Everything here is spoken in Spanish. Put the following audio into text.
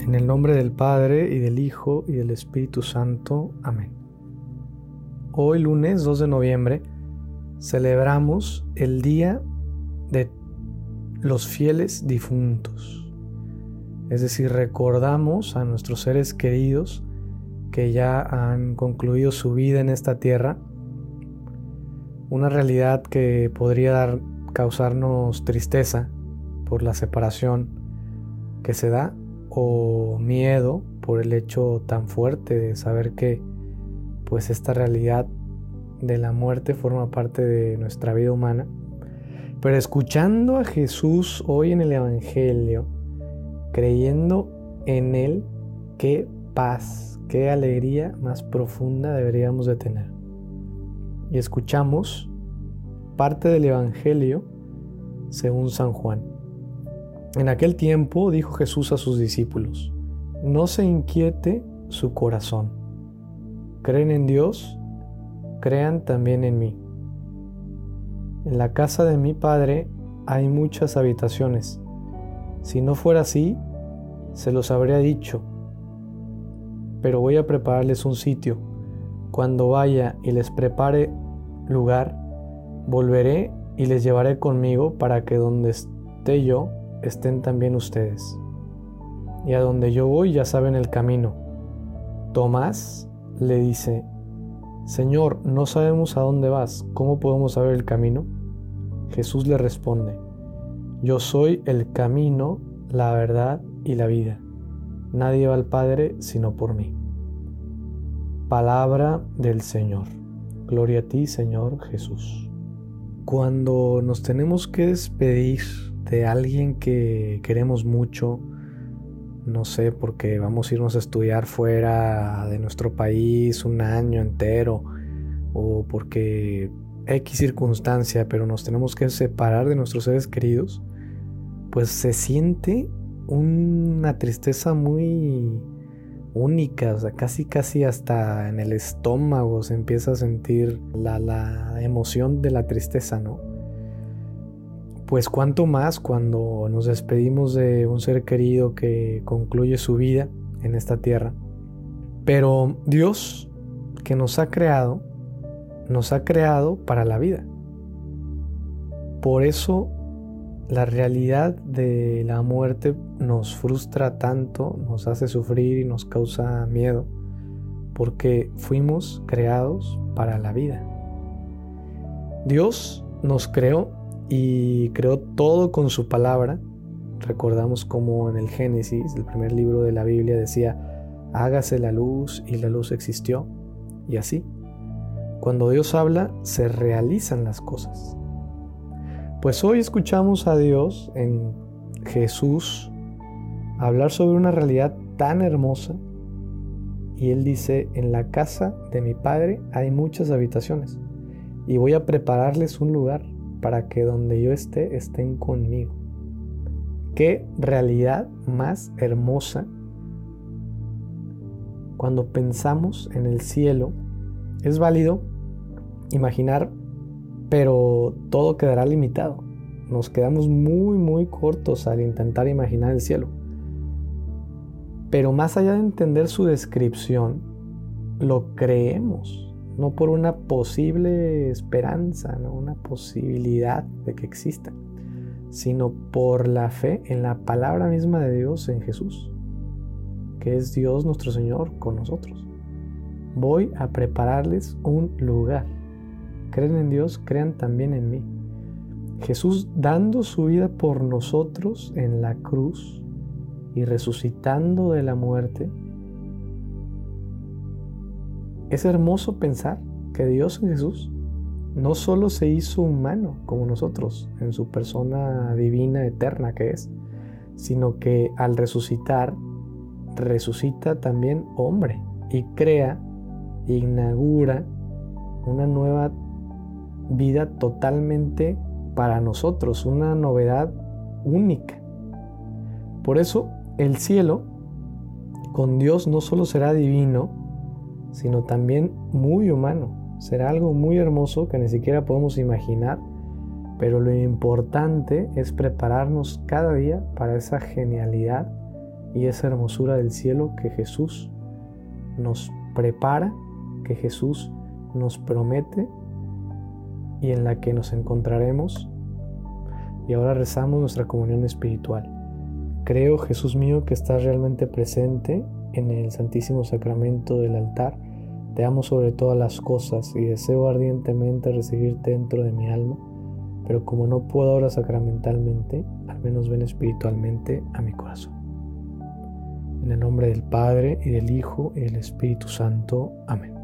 En el nombre del Padre y del Hijo y del Espíritu Santo. Amén. Hoy lunes 2 de noviembre celebramos el Día de los fieles difuntos. Es decir, recordamos a nuestros seres queridos que ya han concluido su vida en esta tierra. Una realidad que podría dar, causarnos tristeza por la separación que se da o miedo por el hecho tan fuerte de saber que pues esta realidad de la muerte forma parte de nuestra vida humana. Pero escuchando a Jesús hoy en el Evangelio, creyendo en Él, qué paz, qué alegría más profunda deberíamos de tener. Y escuchamos parte del Evangelio según San Juan. En aquel tiempo dijo Jesús a sus discípulos, no se inquiete su corazón. ¿Creen en Dios? Crean también en mí. En la casa de mi Padre hay muchas habitaciones. Si no fuera así, se los habría dicho. Pero voy a prepararles un sitio. Cuando vaya y les prepare lugar, volveré y les llevaré conmigo para que donde esté yo, estén también ustedes. Y a donde yo voy ya saben el camino. Tomás le dice, Señor, no sabemos a dónde vas, ¿cómo podemos saber el camino? Jesús le responde, Yo soy el camino, la verdad y la vida. Nadie va al Padre sino por mí. Palabra del Señor. Gloria a ti, Señor Jesús. Cuando nos tenemos que despedir de alguien que queremos mucho, no sé, porque vamos a irnos a estudiar fuera de nuestro país un año entero, o porque X circunstancia, pero nos tenemos que separar de nuestros seres queridos, pues se siente una tristeza muy única, o sea, casi casi hasta en el estómago se empieza a sentir la, la emoción de la tristeza, ¿no? Pues cuánto más cuando nos despedimos de un ser querido que concluye su vida en esta tierra. Pero Dios que nos ha creado, nos ha creado para la vida. Por eso la realidad de la muerte nos frustra tanto, nos hace sufrir y nos causa miedo, porque fuimos creados para la vida. Dios nos creó y creó todo con su palabra. Recordamos como en el Génesis, el primer libro de la Biblia, decía, hágase la luz y la luz existió. Y así, cuando Dios habla, se realizan las cosas. Pues hoy escuchamos a Dios en Jesús hablar sobre una realidad tan hermosa. Y Él dice, en la casa de mi Padre hay muchas habitaciones y voy a prepararles un lugar para que donde yo esté estén conmigo. Qué realidad más hermosa cuando pensamos en el cielo. Es válido imaginar, pero todo quedará limitado. Nos quedamos muy, muy cortos al intentar imaginar el cielo. Pero más allá de entender su descripción, lo creemos no por una posible esperanza, ¿no? una posibilidad de que exista, sino por la fe en la palabra misma de Dios en Jesús, que es Dios nuestro Señor con nosotros. Voy a prepararles un lugar. Creen en Dios, crean también en mí. Jesús dando su vida por nosotros en la cruz y resucitando de la muerte, es hermoso pensar que Dios en Jesús no solo se hizo humano como nosotros, en su persona divina eterna que es, sino que al resucitar, resucita también hombre y crea, inaugura una nueva vida totalmente para nosotros, una novedad única. Por eso el cielo con Dios no solo será divino, sino también muy humano. Será algo muy hermoso que ni siquiera podemos imaginar, pero lo importante es prepararnos cada día para esa genialidad y esa hermosura del cielo que Jesús nos prepara, que Jesús nos promete y en la que nos encontraremos. Y ahora rezamos nuestra comunión espiritual. Creo, Jesús mío, que estás realmente presente en el Santísimo Sacramento del altar. Te amo sobre todas las cosas y deseo ardientemente recibirte dentro de mi alma, pero como no puedo ahora sacramentalmente, al menos ven espiritualmente a mi corazón. En el nombre del Padre y del Hijo y del Espíritu Santo. Amén.